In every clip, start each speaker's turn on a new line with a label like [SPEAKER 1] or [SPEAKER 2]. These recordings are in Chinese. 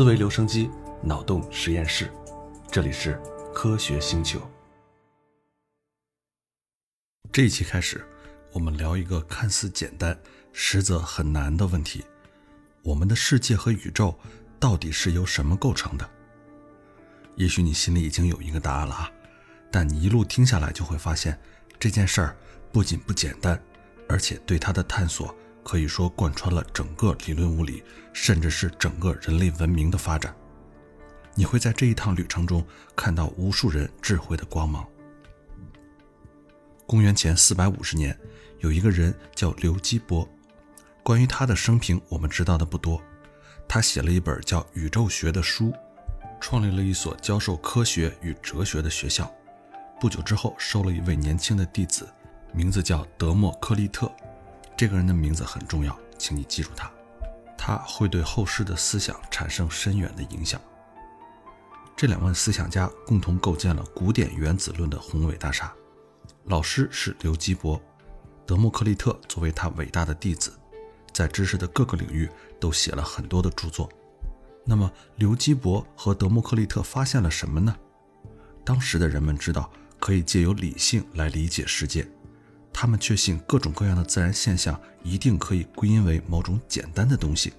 [SPEAKER 1] 思维留声机，脑洞实验室，这里是科学星球。这一期开始，我们聊一个看似简单，实则很难的问题：我们的世界和宇宙到底是由什么构成的？也许你心里已经有一个答案了啊，但你一路听下来就会发现，这件事儿不仅不简单，而且对它的探索。可以说贯穿了整个理论物理，甚至是整个人类文明的发展。你会在这一趟旅程中看到无数人智慧的光芒。公元前四百五十年，有一个人叫刘基伯，关于他的生平我们知道的不多。他写了一本叫《宇宙学》的书，创立了一所教授科学与哲学的学校。不久之后，收了一位年轻的弟子，名字叫德谟克利特。这个人的名字很重要，请你记住他，他会对后世的思想产生深远的影响。这两位思想家共同构建了古典原子论的宏伟大厦。老师是刘基伯，德谟克利特作为他伟大的弟子，在知识的各个领域都写了很多的著作。那么，刘基伯和德谟克利特发现了什么呢？当时的人们知道可以借由理性来理解世界。他们确信各种各样的自然现象一定可以归因为某种简单的东西，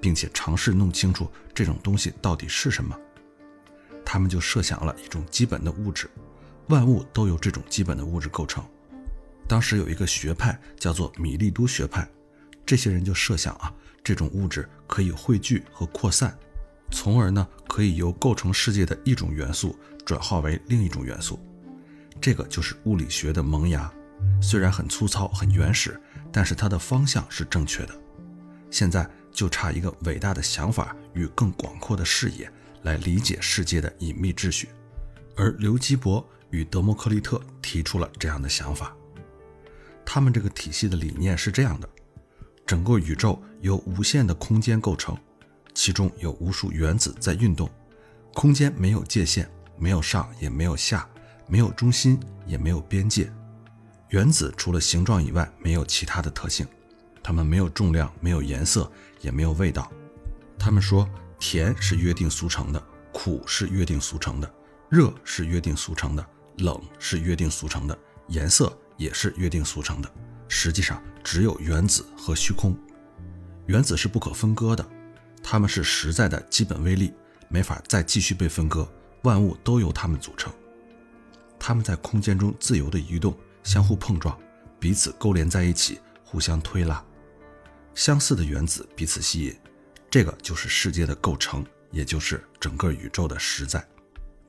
[SPEAKER 1] 并且尝试弄清楚这种东西到底是什么。他们就设想了一种基本的物质，万物都由这种基本的物质构成。当时有一个学派叫做米利都学派，这些人就设想啊，这种物质可以汇聚和扩散，从而呢可以由构成世界的一种元素转化为另一种元素。这个就是物理学的萌芽。虽然很粗糙、很原始，但是它的方向是正确的。现在就差一个伟大的想法与更广阔的视野来理解世界的隐秘秩序。而刘基伯与德谟克利特提出了这样的想法。他们这个体系的理念是这样的：整个宇宙由无限的空间构成，其中有无数原子在运动。空间没有界限，没有上也没有下，没有中心也没有边界。原子除了形状以外没有其他的特性，它们没有重量，没有颜色，也没有味道。他们说，甜是约定俗成的，苦是约定俗成的，热是约定俗成的，冷是约定俗成的，颜色也是约定俗成的。实际上，只有原子和虚空。原子是不可分割的，它们是实在的基本微粒，没法再继续被分割。万物都由它们组成，它们在空间中自由地移动。相互碰撞，彼此勾连在一起，互相推拉，相似的原子彼此吸引，这个就是世界的构成，也就是整个宇宙的实在。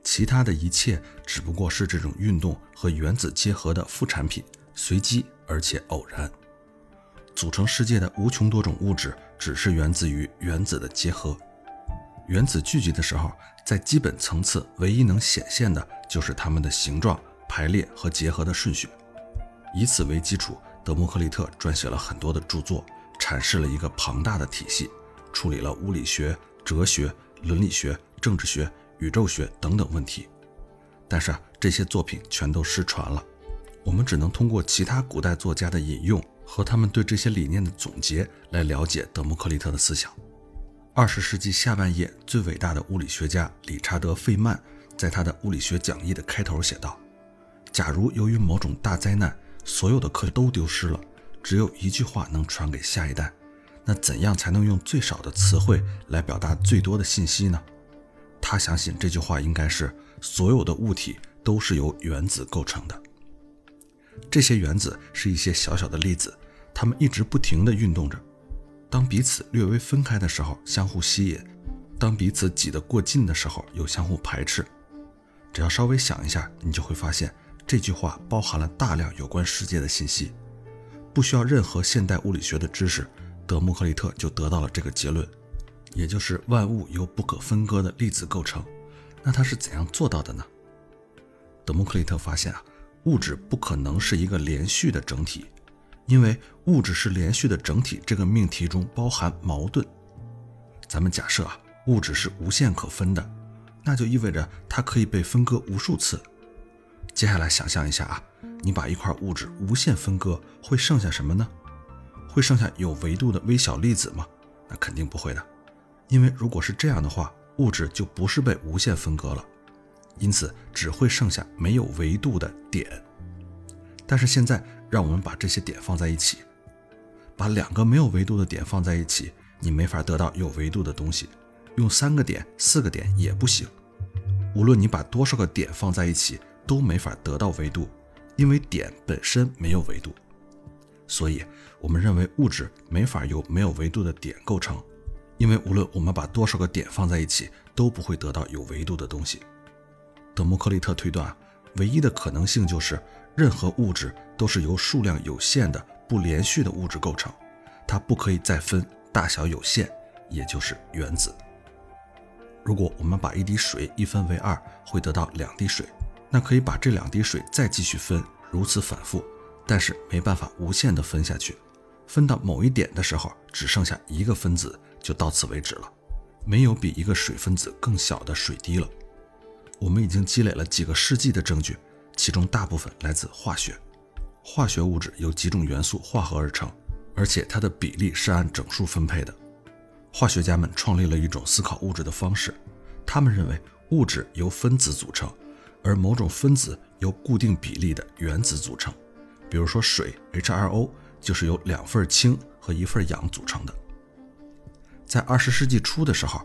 [SPEAKER 1] 其他的一切只不过是这种运动和原子结合的副产品，随机而且偶然。组成世界的无穷多种物质，只是源自于原子的结合。原子聚集的时候，在基本层次，唯一能显现的就是它们的形状、排列和结合的顺序。以此为基础，德谟克利特撰写了很多的著作，阐释了一个庞大的体系，处理了物理学、哲学、伦理学、政治学、宇宙学等等问题。但是啊，这些作品全都失传了，我们只能通过其他古代作家的引用和他们对这些理念的总结来了解德谟克利特的思想。二十世纪下半叶，最伟大的物理学家理查德·费曼在他的物理学讲义的开头写道：“假如由于某种大灾难，所有的课都丢失了，只有一句话能传给下一代。那怎样才能用最少的词汇来表达最多的信息呢？他相信这句话应该是：所有的物体都是由原子构成的。这些原子是一些小小的粒子，它们一直不停地运动着。当彼此略微分开的时候，相互吸引；当彼此挤得过近的时候，又相互排斥。只要稍微想一下，你就会发现。这句话包含了大量有关世界的信息，不需要任何现代物理学的知识，德谟克利特就得到了这个结论，也就是万物由不可分割的粒子构成。那他是怎样做到的呢？德谟克利特发现啊，物质不可能是一个连续的整体，因为物质是连续的整体这个命题中包含矛盾。咱们假设啊，物质是无限可分的，那就意味着它可以被分割无数次。接下来想象一下啊，你把一块物质无限分割，会剩下什么呢？会剩下有维度的微小粒子吗？那肯定不会的。因为如果是这样的话，物质就不是被无限分割了，因此只会剩下没有维度的点。但是现在，让我们把这些点放在一起，把两个没有维度的点放在一起，你没法得到有维度的东西。用三个点、四个点也不行。无论你把多少个点放在一起，都没法得到维度，因为点本身没有维度。所以，我们认为物质没法由没有维度的点构成，因为无论我们把多少个点放在一起，都不会得到有维度的东西。德谟克利特推断，唯一的可能性就是。任何物质都是由数量有限的不连续的物质构成，它不可以再分大小有限，也就是原子。如果我们把一滴水一分为二，会得到两滴水，那可以把这两滴水再继续分，如此反复，但是没办法无限的分下去。分到某一点的时候，只剩下一个分子，就到此为止了，没有比一个水分子更小的水滴了。我们已经积累了几个世纪的证据。其中大部分来自化学，化学物质由几种元素化合而成，而且它的比例是按整数分配的。化学家们创立了一种思考物质的方式，他们认为物质由分子组成，而某种分子由固定比例的原子组成。比如说水 H2O 就是由两份氢和一份氧组成的。在二十世纪初的时候，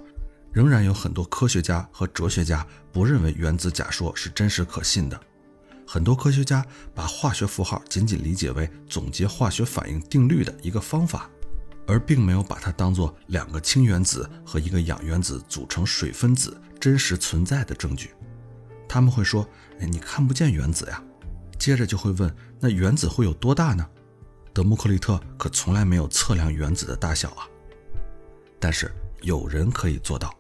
[SPEAKER 1] 仍然有很多科学家和哲学家不认为原子假说是真实可信的。很多科学家把化学符号仅仅理解为总结化学反应定律的一个方法，而并没有把它当作两个氢原子和一个氧原子组成水分子真实存在的证据。他们会说：“哎，你看不见原子呀。”接着就会问：“那原子会有多大呢？”德谟克利特可从来没有测量原子的大小啊。但是有人可以做到。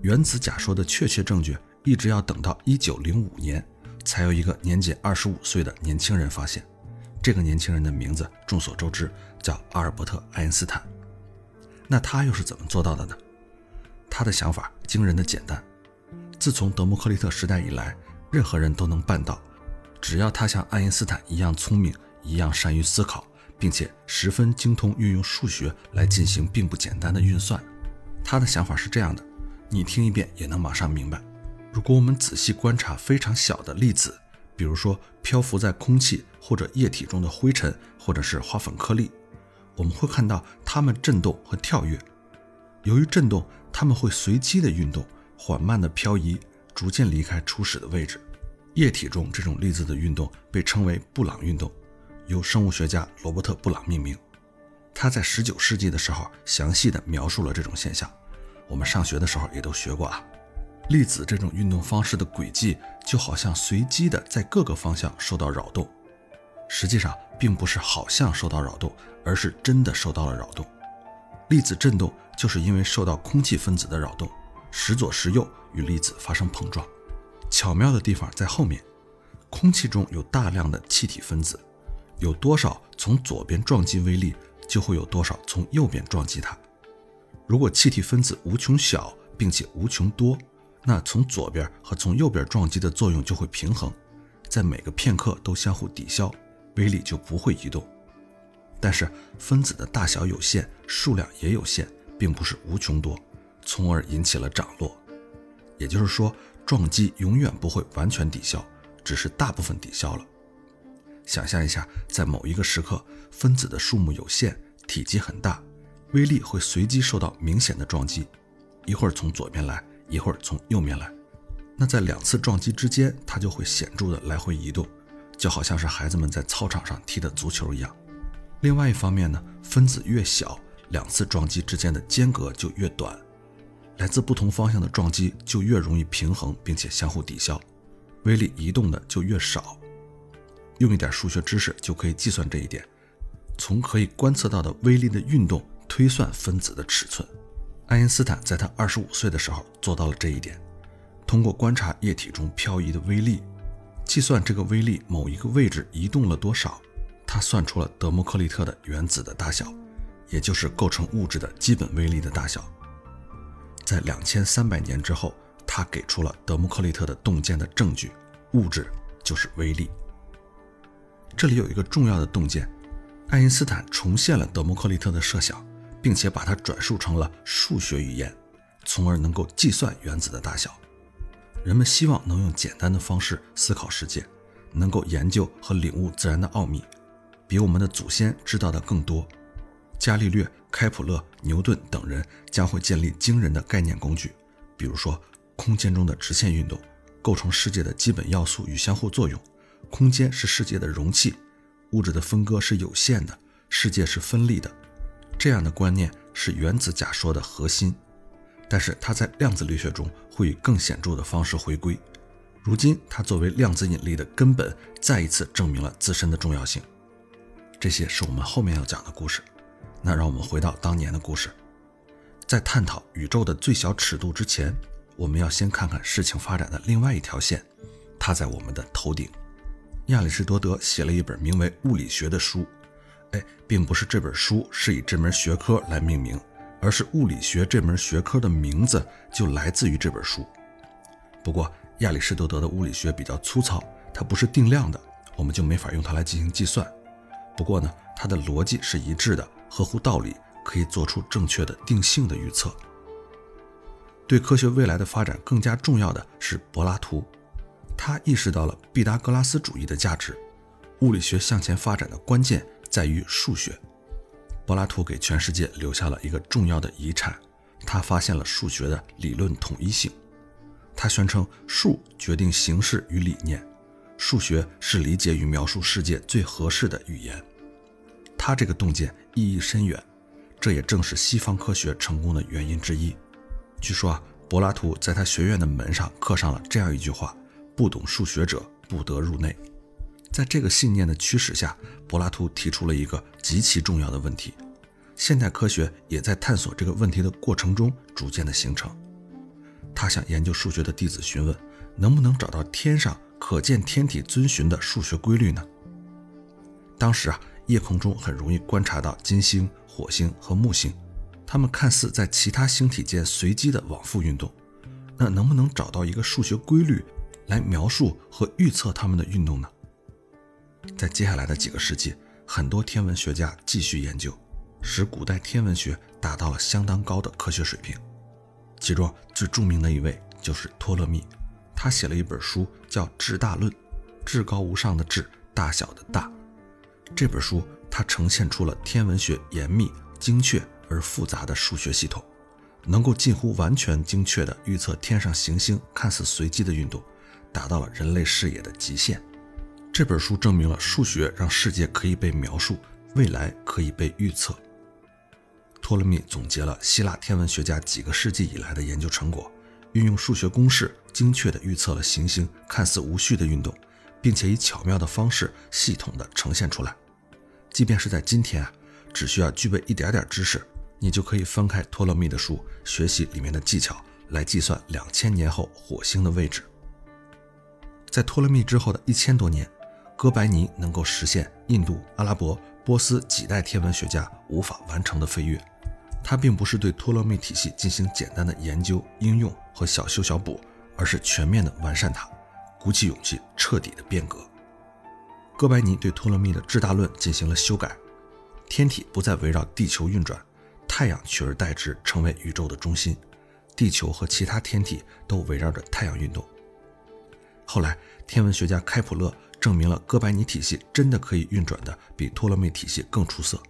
[SPEAKER 1] 原子假说的确切证据一直要等到1905年。才有一个年仅二十五岁的年轻人发现，这个年轻人的名字众所周知，叫阿尔伯特·爱因斯坦。那他又是怎么做到的呢？他的想法惊人的简单。自从德谟克利特时代以来，任何人都能办到，只要他像爱因斯坦一样聪明，一样善于思考，并且十分精通运用数学来进行并不简单的运算。他的想法是这样的，你听一遍也能马上明白。如果我们仔细观察非常小的粒子，比如说漂浮在空气或者液体中的灰尘，或者是花粉颗粒，我们会看到它们振动和跳跃。由于振动，它们会随机的运动，缓慢的漂移，逐渐离开初始的位置。液体中这种粒子的运动被称为布朗运动，由生物学家罗伯特·布朗命名。他在19世纪的时候详细的描述了这种现象。我们上学的时候也都学过啊。粒子这种运动方式的轨迹就好像随机的在各个方向受到扰动，实际上并不是好像受到扰动，而是真的受到了扰动。粒子振动就是因为受到空气分子的扰动，时左时右与粒子发生碰撞。巧妙的地方在后面，空气中有大量的气体分子，有多少从左边撞击微粒，就会有多少从右边撞击它。如果气体分子无穷小并且无穷多，那从左边和从右边撞击的作用就会平衡，在每个片刻都相互抵消，微粒就不会移动。但是分子的大小有限，数量也有限，并不是无穷多，从而引起了涨落。也就是说，撞击永远不会完全抵消，只是大部分抵消了。想象一下，在某一个时刻，分子的数目有限，体积很大，微粒会随机受到明显的撞击，一会儿从左边来。一会儿从右面来，那在两次撞击之间，它就会显著的来回移动，就好像是孩子们在操场上踢的足球一样。另外一方面呢，分子越小，两次撞击之间的间隔就越短，来自不同方向的撞击就越容易平衡并且相互抵消，微粒移动的就越少。用一点数学知识就可以计算这一点，从可以观测到的微粒的运动推算分子的尺寸。爱因斯坦在他二十五岁的时候做到了这一点，通过观察液体中漂移的微粒，计算这个微粒某一个位置移动了多少，他算出了德谟克利特的原子的大小，也就是构成物质的基本微粒的大小。在两千三百年之后，他给出了德谟克利特的洞见的证据：物质就是微粒。这里有一个重要的洞见，爱因斯坦重现了德谟克利特的设想。并且把它转述成了数学语言，从而能够计算原子的大小。人们希望能用简单的方式思考世界，能够研究和领悟自然的奥秘，比我们的祖先知道的更多。伽利略、开普勒、牛顿等人将会建立惊人的概念工具，比如说空间中的直线运动构成世界的基本要素与相互作用，空间是世界的容器，物质的分割是有限的，世界是分立的。这样的观念是原子假说的核心。但是它在量子力学中会以更显著的方式回归。如今，它作为量子引力的根本，再一次证明了自身的重要性。这些是我们后面要讲的故事。那让我们回到当年的故事，在探讨宇宙的最小尺度之前，我们要先看看事情发展的另外一条线。它在我们的头顶。亚里士多德写了一本名为《物理学》的书。哎，并不是这本书是以这门学科来命名。而是物理学这门学科的名字就来自于这本书。不过亚里士多德的物理学比较粗糙，它不是定量的，我们就没法用它来进行计算。不过呢，它的逻辑是一致的，合乎道理，可以做出正确的定性的预测。对科学未来的发展更加重要的是柏拉图，他意识到了毕达哥拉斯主义的价值。物理学向前发展的关键在于数学。柏拉图给全世界留下了一个重要的遗产，他发现了数学的理论统一性。他宣称数决定形式与理念，数学是理解与描述世界最合适的语言。他这个洞见意义深远，这也正是西方科学成功的原因之一。据说啊，柏拉图在他学院的门上刻上了这样一句话：“不懂数学者不得入内。”在这个信念的驱使下，柏拉图提出了一个极其重要的问题。现代科学也在探索这个问题的过程中逐渐的形成。他向研究数学的弟子询问，能不能找到天上可见天体遵循的数学规律呢？当时啊，夜空中很容易观察到金星、火星和木星，它们看似在其他星体间随机的往复运动。那能不能找到一个数学规律来描述和预测它们的运动呢？在接下来的几个世纪，很多天文学家继续研究，使古代天文学达到了相当高的科学水平。其中最著名的一位就是托勒密，他写了一本书叫《至大论》，至高无上的至，大小的大。这本书它呈现出了天文学严密、精确而复杂的数学系统，能够近乎完全精确地预测天上行星看似随机的运动，达到了人类视野的极限。这本书证明了数学让世界可以被描述，未来可以被预测。托勒密总结了希腊天文学家几个世纪以来的研究成果，运用数学公式精确地预测了行星看似无序的运动，并且以巧妙的方式系统地呈现出来。即便是在今天啊，只需要具备一点点知识，你就可以翻开托勒密的书，学习里面的技巧，来计算两千年后火星的位置。在托勒密之后的一千多年。哥白尼能够实现印度、阿拉伯、波斯几代天文学家无法完成的飞跃。他并不是对托勒密体系进行简单的研究、应用和小修小补，而是全面的完善它，鼓起勇气彻底的变革。哥白尼对托勒密的至大论进行了修改，天体不再围绕地球运转，太阳取而代之成为宇宙的中心，地球和其他天体都围绕着太阳运动。后来，天文学家开普勒。证明了哥白尼体系真的可以运转的比托勒密体系更出色。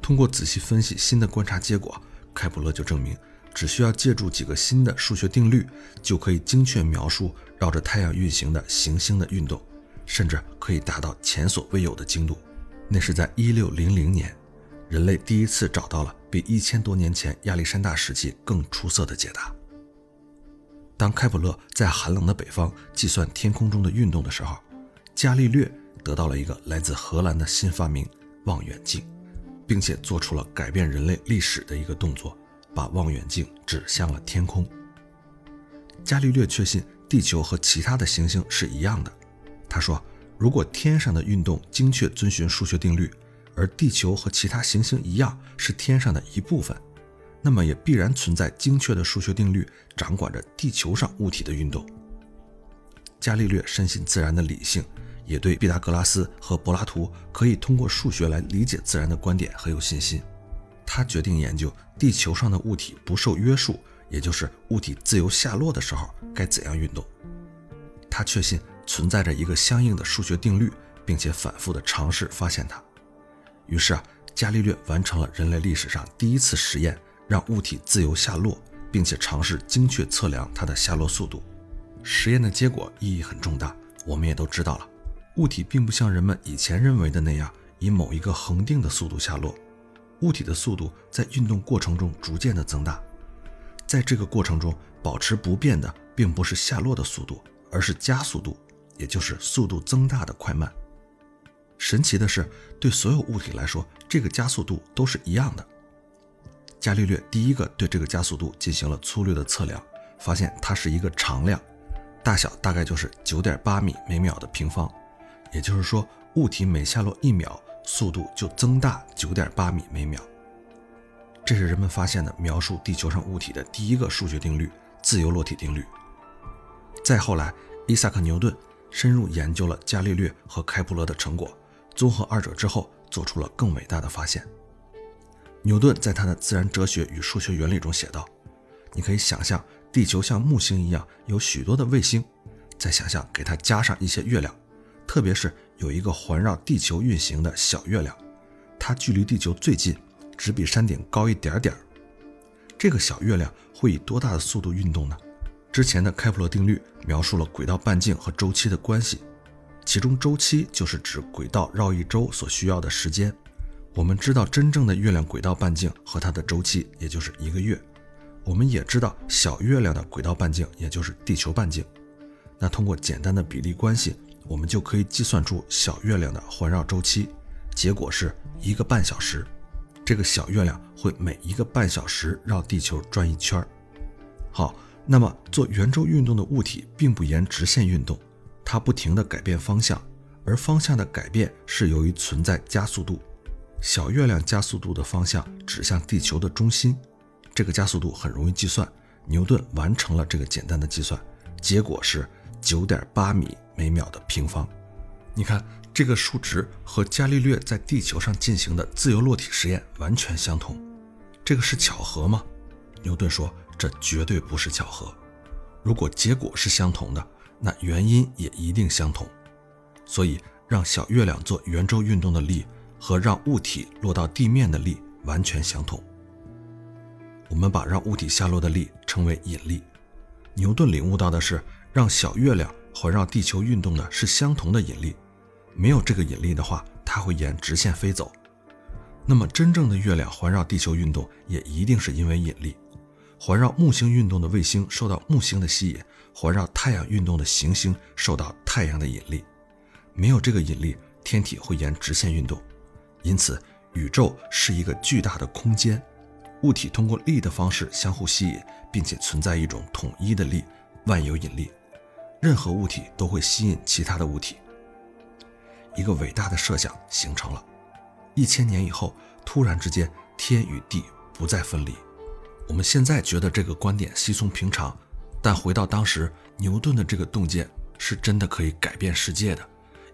[SPEAKER 1] 通过仔细分析新的观察结果，开普勒就证明，只需要借助几个新的数学定律，就可以精确描述绕着太阳运行的行星的运动，甚至可以达到前所未有的精度。那是在一六零零年，人类第一次找到了比一千多年前亚历山大时期更出色的解答。当开普勒在寒冷的北方计算天空中的运动的时候，伽利略得到了一个来自荷兰的新发明——望远镜，并且做出了改变人类历史的一个动作，把望远镜指向了天空。伽利略确信地球和其他的行星是一样的。他说：“如果天上的运动精确遵循数学定律，而地球和其他行星一样是天上的一部分，那么也必然存在精确的数学定律掌管着地球上物体的运动。”伽利略深信自然的理性。也对毕达哥拉斯和柏拉图可以通过数学来理解自然的观点很有信心。他决定研究地球上的物体不受约束，也就是物体自由下落的时候该怎样运动。他确信存在着一个相应的数学定律，并且反复的尝试发现它。于是啊，伽利略完成了人类历史上第一次实验，让物体自由下落，并且尝试精确测量它的下落速度。实验的结果意义很重大，我们也都知道了，物体并不像人们以前认为的那样以某一个恒定的速度下落。物体的速度在运动过程中逐渐的增大，在这个过程中保持不变的并不是下落的速度，而是加速度，也就是速度增大的快慢。神奇的是，对所有物体来说，这个加速度都是一样的。伽利略第一个对这个加速度进行了粗略的测量，发现它是一个常量，大小大概就是九点八米每秒的平方，也就是说，物体每下落一秒。速度就增大九点八米每秒，这是人们发现的描述地球上物体的第一个数学定律——自由落体定律。再后来，伊萨克·牛顿深入研究了伽利略和开普勒的成果，综合二者之后，做出了更伟大的发现。牛顿在他的《自然哲学与数学原理》中写道：“你可以想象地球像木星一样有许多的卫星，再想象给它加上一些月亮，特别是……”有一个环绕地球运行的小月亮，它距离地球最近，只比山顶高一点点儿。这个小月亮会以多大的速度运动呢？之前的开普勒定律描述了轨道半径和周期的关系，其中周期就是指轨道绕一周所需要的时间。我们知道真正的月亮轨道半径和它的周期，也就是一个月。我们也知道小月亮的轨道半径，也就是地球半径。那通过简单的比例关系。我们就可以计算出小月亮的环绕周期，结果是一个半小时。这个小月亮会每一个半小时绕地球转一圈儿。好，那么做圆周运动的物体并不沿直线运动，它不停地改变方向，而方向的改变是由于存在加速度。小月亮加速度的方向指向地球的中心，这个加速度很容易计算。牛顿完成了这个简单的计算，结果是九点八米。每秒的平方，你看这个数值和伽利略在地球上进行的自由落体实验完全相同。这个是巧合吗？牛顿说这绝对不是巧合。如果结果是相同的，那原因也一定相同。所以让小月亮做圆周运动的力和让物体落到地面的力完全相同。我们把让物体下落的力称为引力。牛顿领悟到的是让小月亮。环绕地球运动的是相同的引力，没有这个引力的话，它会沿直线飞走。那么，真正的月亮环绕地球运动也一定是因为引力。环绕木星运动的卫星受到木星的吸引，环绕太阳运动的行星受到太阳的引力。没有这个引力，天体会沿直线运动。因此，宇宙是一个巨大的空间，物体通过力的方式相互吸引，并且存在一种统一的力——万有引力。任何物体都会吸引其他的物体。一个伟大的设想形成了。一千年以后，突然之间，天与地不再分离。我们现在觉得这个观点稀松平常，但回到当时，牛顿的这个洞见是真的可以改变世界的。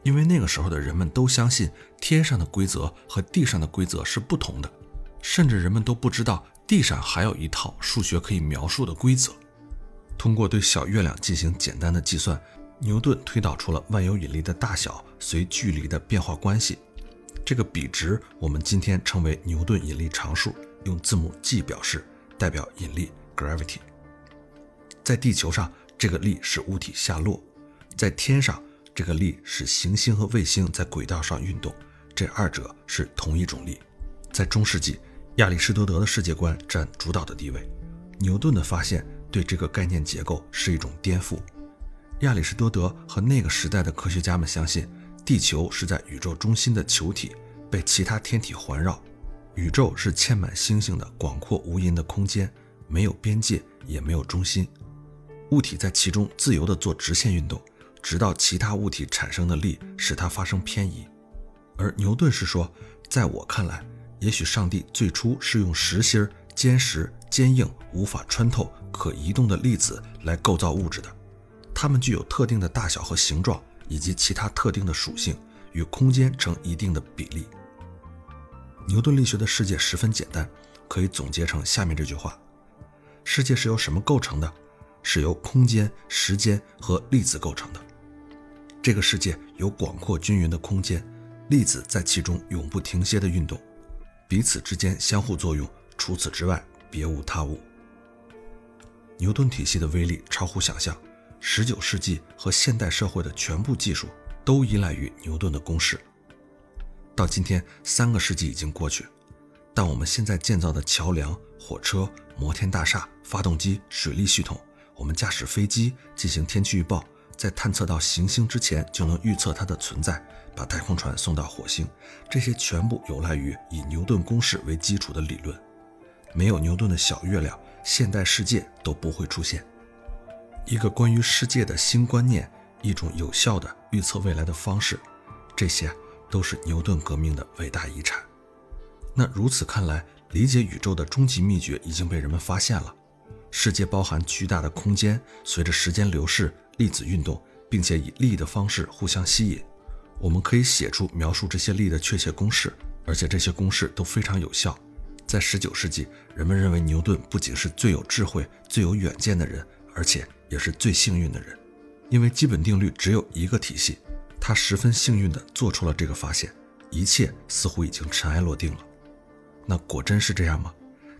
[SPEAKER 1] 因为那个时候的人们都相信天上的规则和地上的规则是不同的，甚至人们都不知道地上还有一套数学可以描述的规则。通过对小月亮进行简单的计算，牛顿推导出了万有引力的大小随距离的变化关系。这个比值我们今天称为牛顿引力常数，用字母 G 表示，代表引力 （gravity）。在地球上，这个力使物体下落；在天上，这个力使行星和卫星在轨道上运动。这二者是同一种力。在中世纪，亚里士多德的世界观占主导的地位。牛顿的发现。对这个概念结构是一种颠覆。亚里士多德和那个时代的科学家们相信，地球是在宇宙中心的球体，被其他天体环绕。宇宙是嵌满星星的广阔无垠的空间，没有边界，也没有中心。物体在其中自由地做直线运动，直到其他物体产生的力使它发生偏移。而牛顿是说，在我看来，也许上帝最初是用实心、坚实、坚硬、无法穿透。可移动的粒子来构造物质的，它们具有特定的大小和形状，以及其他特定的属性，与空间成一定的比例。牛顿力学的世界十分简单，可以总结成下面这句话：世界是由什么构成的？是由空间、时间和粒子构成的。这个世界有广阔均匀的空间，粒子在其中永不停歇的运动，彼此之间相互作用，除此之外别无他物。牛顿体系的威力超乎想象。十九世纪和现代社会的全部技术都依赖于牛顿的公式。到今天，三个世纪已经过去，但我们现在建造的桥梁、火车、摩天大厦、发动机、水利系统，我们驾驶飞机进行天气预报，在探测到行星之前就能预测它的存在，把太空船送到火星，这些全部有赖于以牛顿公式为基础的理论。没有牛顿的小月亮，现代世界都不会出现。一个关于世界的新观念，一种有效的预测未来的方式，这些都是牛顿革命的伟大遗产。那如此看来，理解宇宙的终极秘诀已经被人们发现了：世界包含巨大的空间，随着时间流逝，粒子运动，并且以力的方式互相吸引。我们可以写出描述这些力的确切公式，而且这些公式都非常有效。在19世纪，人们认为牛顿不仅是最有智慧、最有远见的人，而且。也是最幸运的人，因为基本定律只有一个体系，他十分幸运地做出了这个发现，一切似乎已经尘埃落定了。那果真是这样吗？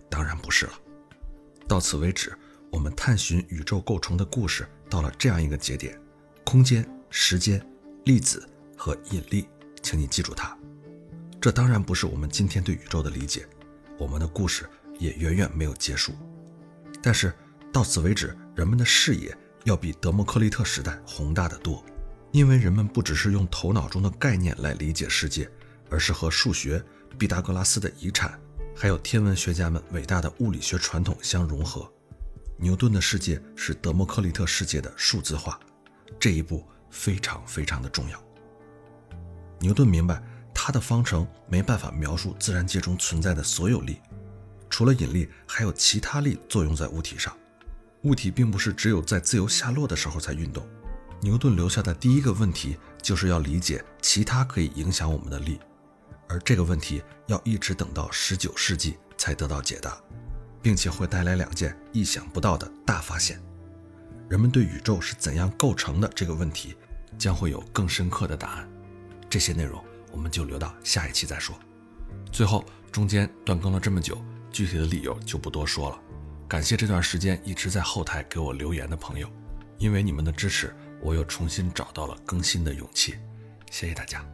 [SPEAKER 1] 当然不是了。到此为止，我们探寻宇宙构成的故事到了这样一个节点：空间、时间、粒子和引力，请你记住它。这当然不是我们今天对宇宙的理解，我们的故事也远远没有结束。但是。到此为止，人们的视野要比德谟克利特时代宏大的多，因为人们不只是用头脑中的概念来理解世界，而是和数学、毕达哥拉斯的遗产，还有天文学家们伟大的物理学传统相融合。牛顿的世界是德谟克利特世界的数字化，这一步非常非常的重要。牛顿明白，他的方程没办法描述自然界中存在的所有力，除了引力，还有其他力作用在物体上。物体并不是只有在自由下落的时候才运动。牛顿留下的第一个问题就是要理解其他可以影响我们的力，而这个问题要一直等到十九世纪才得到解答，并且会带来两件意想不到的大发现。人们对宇宙是怎样构成的这个问题将会有更深刻的答案。这些内容我们就留到下一期再说。最后，中间断更了这么久，具体的理由就不多说了。感谢这段时间一直在后台给我留言的朋友，因为你们的支持，我又重新找到了更新的勇气。谢谢大家。